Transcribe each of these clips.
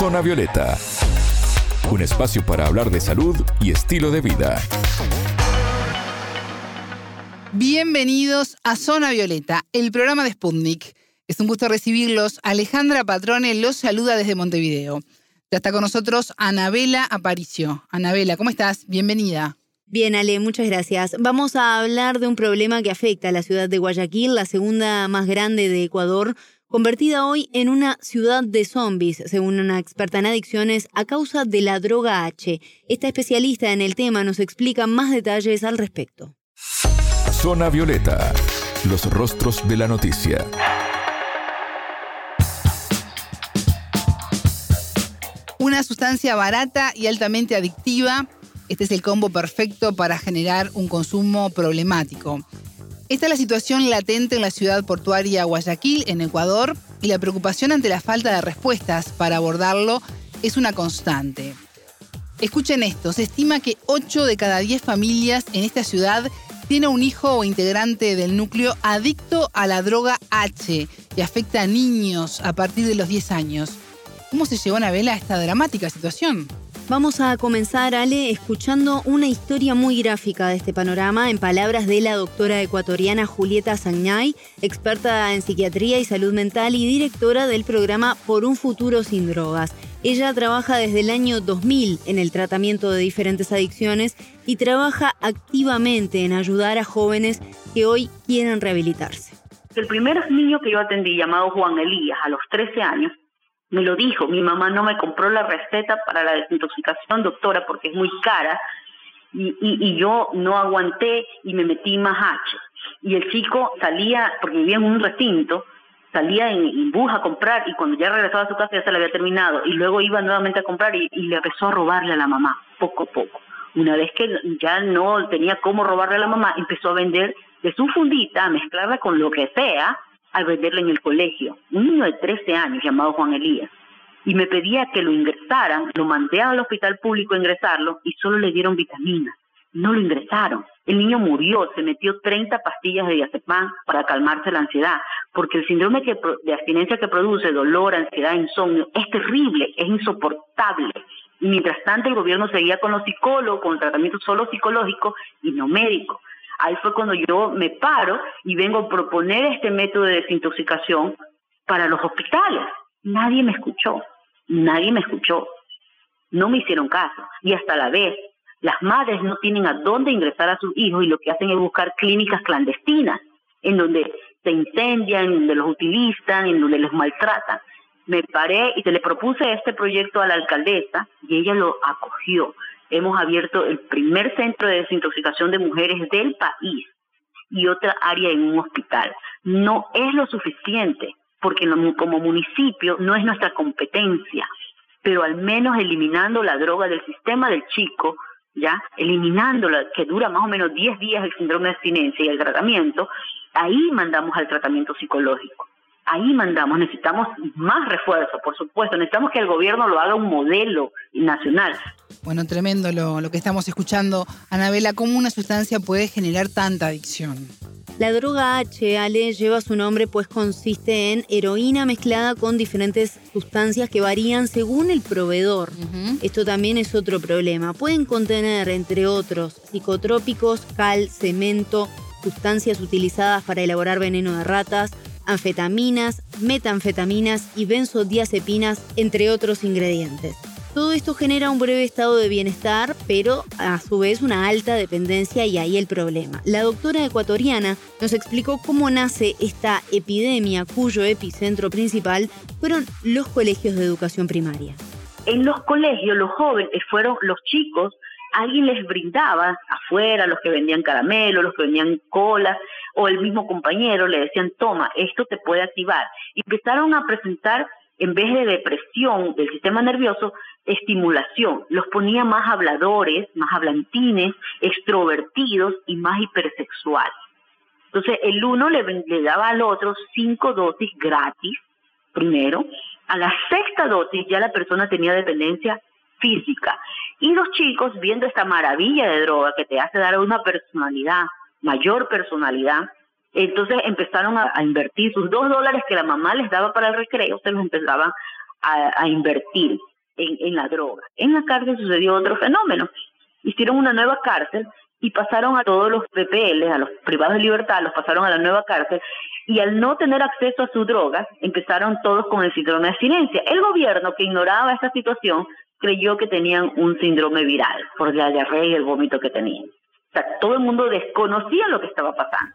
Zona Violeta, un espacio para hablar de salud y estilo de vida. Bienvenidos a Zona Violeta, el programa de Sputnik. Es un gusto recibirlos. Alejandra Patrone los saluda desde Montevideo. Ya está con nosotros Anabela Aparicio. Anabela, ¿cómo estás? Bienvenida. Bien, Ale, muchas gracias. Vamos a hablar de un problema que afecta a la ciudad de Guayaquil, la segunda más grande de Ecuador, convertida hoy en una ciudad de zombies, según una experta en adicciones, a causa de la droga H. Esta especialista en el tema nos explica más detalles al respecto. Zona Violeta, los rostros de la noticia. Una sustancia barata y altamente adictiva. Este es el combo perfecto para generar un consumo problemático. Esta es la situación latente en la ciudad portuaria Guayaquil, en Ecuador, y la preocupación ante la falta de respuestas para abordarlo es una constante. Escuchen esto, se estima que 8 de cada 10 familias en esta ciudad tiene un hijo o integrante del núcleo adicto a la droga H y afecta a niños a partir de los 10 años. ¿Cómo se llevó a vela esta dramática situación? Vamos a comenzar, Ale, escuchando una historia muy gráfica de este panorama en palabras de la doctora ecuatoriana Julieta Sagnay, experta en psiquiatría y salud mental y directora del programa Por un futuro sin drogas. Ella trabaja desde el año 2000 en el tratamiento de diferentes adicciones y trabaja activamente en ayudar a jóvenes que hoy quieren rehabilitarse. El primer niño que yo atendí, llamado Juan Elías, a los 13 años, me lo dijo, mi mamá no me compró la receta para la desintoxicación, doctora, porque es muy cara, y, y, yo no aguanté y me metí más H. Y el chico salía, porque vivía en un recinto, salía en, bus a comprar y cuando ya regresaba a su casa ya se le había terminado y luego iba nuevamente a comprar y, y le empezó a robarle a la mamá, poco a poco. Una vez que ya no tenía cómo robarle a la mamá, empezó a vender de su fundita, a mezclarla con lo que sea, al venderle en el colegio, un niño de 13 años llamado Juan Elías, y me pedía que lo ingresaran, lo mandé al hospital público a ingresarlo y solo le dieron vitaminas, no lo ingresaron. El niño murió, se metió 30 pastillas de diazepam para calmarse la ansiedad, porque el síndrome de abstinencia que produce dolor, ansiedad, insomnio es terrible, es insoportable. Y mientras tanto el gobierno seguía con los psicólogos, con tratamiento solo psicológico y no médico. Ahí fue cuando yo me paro y vengo a proponer este método de desintoxicación para los hospitales. Nadie me escuchó, nadie me escuchó. No me hicieron caso. Y hasta la vez, las madres no tienen a dónde ingresar a sus hijos y lo que hacen es buscar clínicas clandestinas, en donde se incendian, en donde los utilizan, en donde los maltratan. Me paré y se le propuse este proyecto a la alcaldesa y ella lo acogió hemos abierto el primer centro de desintoxicación de mujeres del país y otra área en un hospital. No es lo suficiente, porque como municipio no es nuestra competencia, pero al menos eliminando la droga del sistema del chico, ya eliminándola, que dura más o menos 10 días el síndrome de abstinencia y el tratamiento, ahí mandamos al tratamiento psicológico ahí mandamos, necesitamos más refuerzo, por supuesto, necesitamos que el gobierno lo haga un modelo nacional. Bueno, tremendo lo, lo que estamos escuchando. Anabela, ¿cómo una sustancia puede generar tanta adicción? La droga H, Ale, lleva su nombre pues consiste en heroína mezclada con diferentes sustancias que varían según el proveedor. Esto también es otro problema. Pueden contener, entre otros, psicotrópicos, cal, cemento, sustancias utilizadas para elaborar veneno de ratas, anfetaminas, metanfetaminas y benzodiazepinas, entre otros ingredientes. Todo esto genera un breve estado de bienestar, pero a su vez una alta dependencia y ahí el problema. La doctora ecuatoriana nos explicó cómo nace esta epidemia cuyo epicentro principal fueron los colegios de educación primaria. En los colegios los jóvenes fueron los chicos alguien les brindaba afuera, los que vendían caramelo, los que vendían cola, o el mismo compañero le decían, toma, esto te puede activar. Empezaron a presentar, en vez de depresión del sistema nervioso, estimulación. Los ponía más habladores, más hablantines, extrovertidos y más hipersexuales. Entonces, el uno le, le daba al otro cinco dosis gratis, primero. A la sexta dosis ya la persona tenía dependencia física. Y los chicos, viendo esta maravilla de droga que te hace dar una personalidad, mayor personalidad, entonces empezaron a, invertir sus dos dólares que la mamá les daba para el recreo, se los empezaban a, invertir en, en la droga. En la cárcel sucedió otro fenómeno. Hicieron una nueva cárcel y pasaron a todos los PPL, a los privados de libertad, los pasaron a la nueva cárcel y al no tener acceso a su droga, empezaron todos con el síndrome de abstinencia. El gobierno que ignoraba esta situación creyó que tenían un síndrome viral por la diarrea y el vómito que tenían. O sea, todo el mundo desconocía lo que estaba pasando.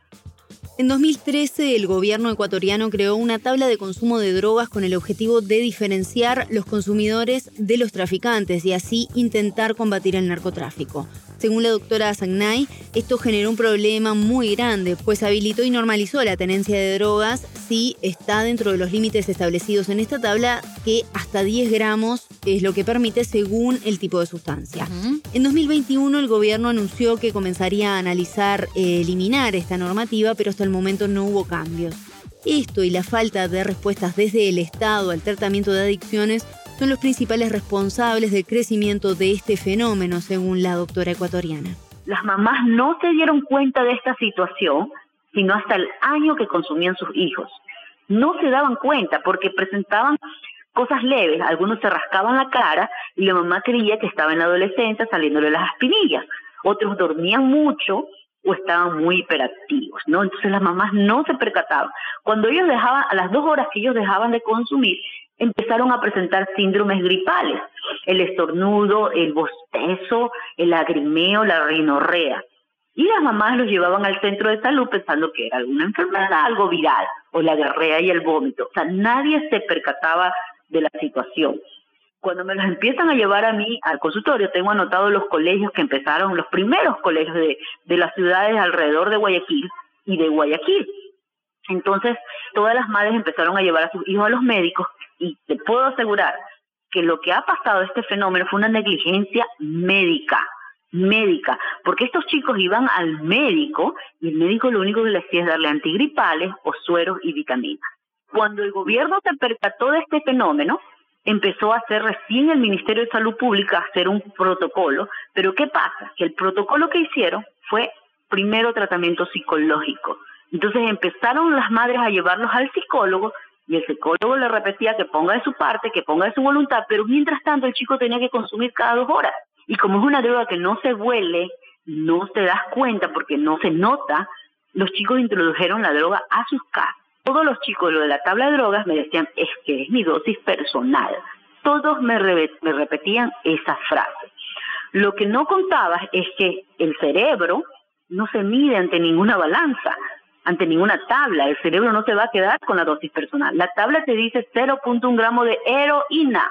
En 2013, el gobierno ecuatoriano creó una tabla de consumo de drogas con el objetivo de diferenciar los consumidores de los traficantes y así intentar combatir el narcotráfico. Según la doctora Sagnay, esto generó un problema muy grande, pues habilitó y normalizó la tenencia de drogas si está dentro de los límites establecidos en esta tabla, que hasta 10 gramos es lo que permite según el tipo de sustancia. En 2021 el gobierno anunció que comenzaría a analizar eh, eliminar esta normativa, pero hasta el momento no hubo cambios. Esto y la falta de respuestas desde el Estado al tratamiento de adicciones son los principales responsables del crecimiento de este fenómeno, según la doctora ecuatoriana. Las mamás no se dieron cuenta de esta situación sino hasta el año que consumían sus hijos. No se daban cuenta porque presentaban cosas leves, algunos se rascaban la cara y la mamá creía que estaba en la adolescencia saliéndole las aspinillas, otros dormían mucho o estaban muy hiperactivos, ¿no? Entonces las mamás no se percataban. Cuando ellos dejaban, a las dos horas que ellos dejaban de consumir, empezaron a presentar síndromes gripales, el estornudo, el bostezo, el lagrimeo, la rinorrea. Y las mamás los llevaban al centro de salud pensando que era alguna enfermedad, algo viral, o la diarrea y el vómito. O sea, nadie se percataba de la situación. Cuando me los empiezan a llevar a mí al consultorio, tengo anotado los colegios que empezaron, los primeros colegios de, de las ciudades alrededor de Guayaquil y de Guayaquil. Entonces, todas las madres empezaron a llevar a sus hijos a los médicos y te puedo asegurar que lo que ha pasado este fenómeno fue una negligencia médica, médica, porque estos chicos iban al médico y el médico lo único que les hacía es darle antigripales o sueros y vitaminas. Cuando el gobierno se percató de este fenómeno, empezó a hacer recién el Ministerio de Salud Pública hacer un protocolo, pero ¿qué pasa? Que el protocolo que hicieron fue primero tratamiento psicológico. Entonces empezaron las madres a llevarlos al psicólogo y el psicólogo le repetía que ponga de su parte, que ponga de su voluntad, pero mientras tanto el chico tenía que consumir cada dos horas. Y como es una droga que no se huele, no te das cuenta porque no se nota, los chicos introdujeron la droga a sus casas. Todos los chicos, lo de la tabla de drogas, me decían, es que es mi dosis personal. Todos me, me repetían esa frase. Lo que no contabas es que el cerebro no se mide ante ninguna balanza ante ninguna tabla. El cerebro no se va a quedar con la dosis personal. La tabla te dice 0.1 gramo de heroína.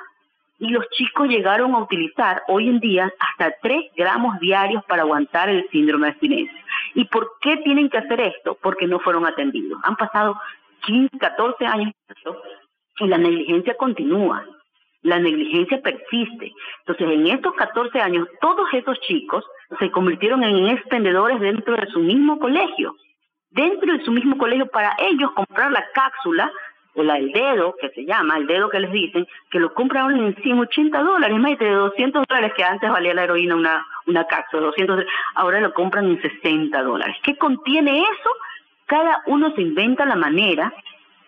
Y los chicos llegaron a utilizar hoy en día hasta 3 gramos diarios para aguantar el síndrome de abstinencia. ¿Y por qué tienen que hacer esto? Porque no fueron atendidos. Han pasado 15, 14 años y la negligencia continúa. La negligencia persiste. Entonces, en estos 14 años, todos esos chicos se convirtieron en expendedores dentro de su mismo colegio dentro de su mismo colegio para ellos comprar la cápsula o la el dedo, que se llama, el dedo que les dicen, que lo compran en 180 dólares, más de 200 dólares que antes valía la heroína una, una cápsula, 200 ahora lo compran en 60 dólares. ¿Qué contiene eso? Cada uno se inventa la manera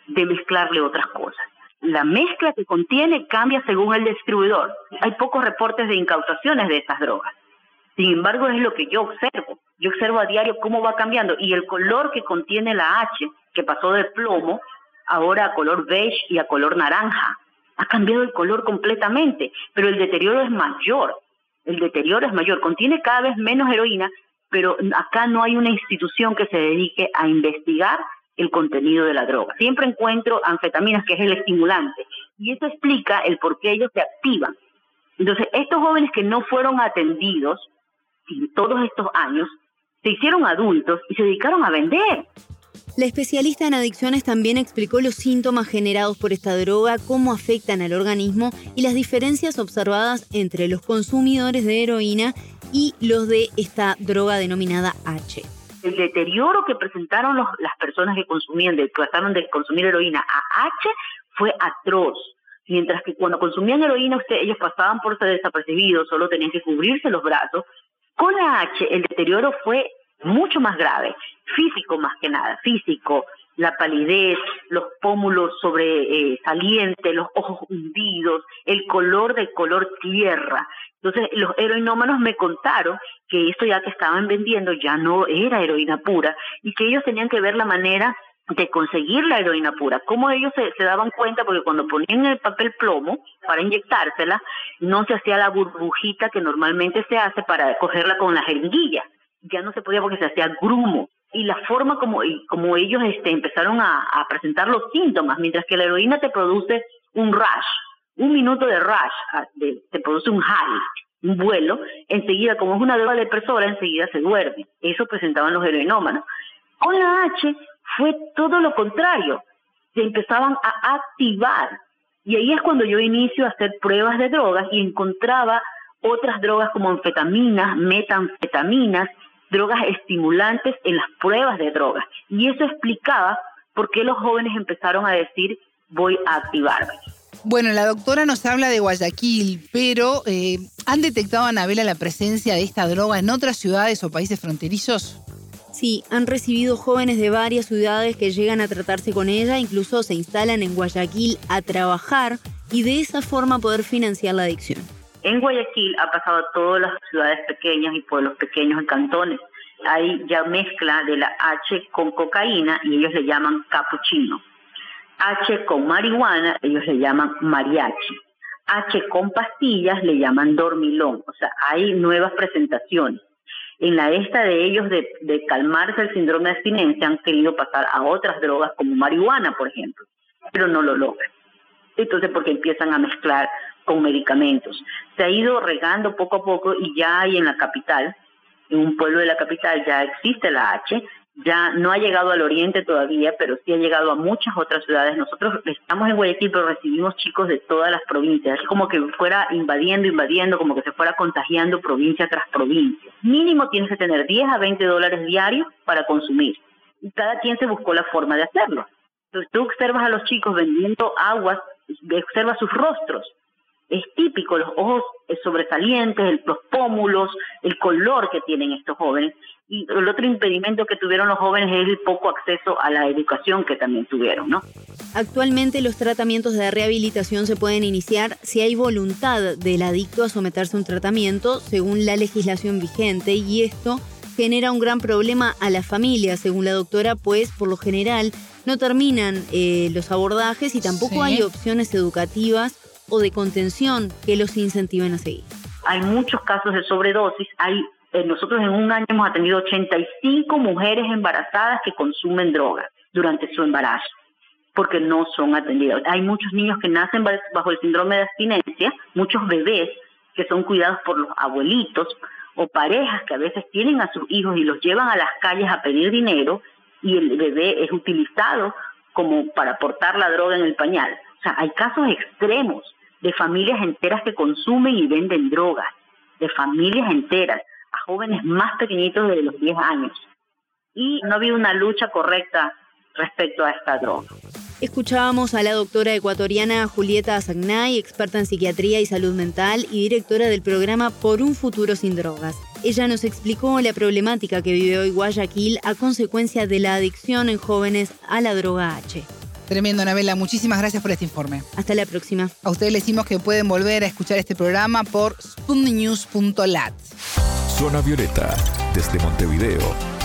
de mezclarle otras cosas. La mezcla que contiene cambia según el distribuidor. Hay pocos reportes de incautaciones de estas drogas. Sin embargo, es lo que yo observo. Yo observo a diario cómo va cambiando y el color que contiene la H, que pasó de plomo, ahora a color beige y a color naranja. Ha cambiado el color completamente, pero el deterioro es mayor. El deterioro es mayor. Contiene cada vez menos heroína, pero acá no hay una institución que se dedique a investigar el contenido de la droga. Siempre encuentro anfetaminas, que es el estimulante, y eso explica el por qué ellos se activan. Entonces, estos jóvenes que no fueron atendidos todos estos años, se hicieron adultos y se dedicaron a vender. La especialista en adicciones también explicó los síntomas generados por esta droga, cómo afectan al organismo y las diferencias observadas entre los consumidores de heroína y los de esta droga denominada H. El deterioro que presentaron las personas que consumían, que pasaron de consumir heroína a H, fue atroz. Mientras que cuando consumían heroína, ellos pasaban por ser desapercibidos, solo tenían que cubrirse los brazos con la H el deterioro fue mucho más grave, físico más que nada, físico, la palidez, los pómulos sobresalientes, los ojos hundidos, el color de color tierra. Entonces, los heroinómanos me contaron que esto ya que estaban vendiendo ya no era heroína pura y que ellos tenían que ver la manera de conseguir la heroína pura. ¿Cómo ellos se, se, daban cuenta? Porque cuando ponían el papel plomo para inyectársela, no se hacía la burbujita que normalmente se hace para cogerla con la jeringuilla. Ya no se podía porque se hacía grumo. Y la forma como, ellos este, empezaron a, a presentar los síntomas, mientras que la heroína te produce un rush, un minuto de rush, ah, te produce un high, un vuelo, enseguida, como es una droga depresora, enseguida se duerme. Eso presentaban los heroinómanos. Con la H fue todo lo contrario, se empezaban a activar. Y ahí es cuando yo inicio a hacer pruebas de drogas y encontraba otras drogas como anfetaminas, metanfetaminas, drogas estimulantes en las pruebas de drogas. Y eso explicaba por qué los jóvenes empezaron a decir voy a activarme. Bueno, la doctora nos habla de Guayaquil, pero eh, ¿han detectado, Anabela, la presencia de esta droga en otras ciudades o países fronterizos? Sí, han recibido jóvenes de varias ciudades que llegan a tratarse con ella, incluso se instalan en Guayaquil a trabajar y de esa forma poder financiar la adicción. En Guayaquil ha pasado a todas las ciudades pequeñas y pueblos pequeños y cantones. Hay ya mezcla de la H con cocaína y ellos le llaman capuchino. H con marihuana, ellos le llaman mariachi. H con pastillas le llaman dormilón. O sea, hay nuevas presentaciones en la esta de ellos de, calmarse el síndrome de abstinencia han querido pasar a otras drogas como marihuana, por ejemplo, pero no lo logran. Entonces, porque empiezan a mezclar con medicamentos. Se ha ido regando poco a poco y ya hay en la capital, en un pueblo de la capital ya existe la H, ya no ha llegado al oriente todavía, pero sí ha llegado a muchas otras ciudades. Nosotros estamos en Guayaquil, pero recibimos chicos de todas las provincias. Es como que fuera invadiendo, invadiendo, como que se fuera contagiando provincia tras provincia. Mínimo tienes que tener 10 a 20 dólares diarios para consumir. Y cada quien se buscó la forma de hacerlo. Entonces tú observas a los chicos vendiendo aguas, observas sus rostros es típico, los ojos sobresalientes, los pómulos, el color que tienen estos jóvenes. Y el otro impedimento que tuvieron los jóvenes es el poco acceso a la educación que también tuvieron, ¿no? Actualmente los tratamientos de rehabilitación se pueden iniciar si hay voluntad del adicto a someterse a un tratamiento según la legislación vigente y esto genera un gran problema a la familia, según la doctora, pues por lo general no terminan eh, los abordajes y tampoco hay opciones educativas o de contención que los incentiven a seguir. Hay muchos casos de sobredosis. Hay, eh, nosotros en un año hemos atendido 85 mujeres embarazadas que consumen drogas durante su embarazo porque no son atendidas. Hay muchos niños que nacen bajo el síndrome de abstinencia, muchos bebés que son cuidados por los abuelitos o parejas que a veces tienen a sus hijos y los llevan a las calles a pedir dinero y el bebé es utilizado como para portar la droga en el pañal. O sea, hay casos extremos de familias enteras que consumen y venden drogas, de familias enteras, a jóvenes más pequeñitos de los 10 años. Y no ha habido una lucha correcta respecto a esta droga. Escuchábamos a la doctora ecuatoriana Julieta Azagnay, experta en psiquiatría y salud mental y directora del programa Por un futuro sin drogas. Ella nos explicó la problemática que vive hoy Guayaquil a consecuencia de la adicción en jóvenes a la droga H. Tremendo, Anabela. Muchísimas gracias por este informe. Hasta la próxima. A ustedes les decimos que pueden volver a escuchar este programa por spundinews.lat. Zona Violeta, desde Montevideo,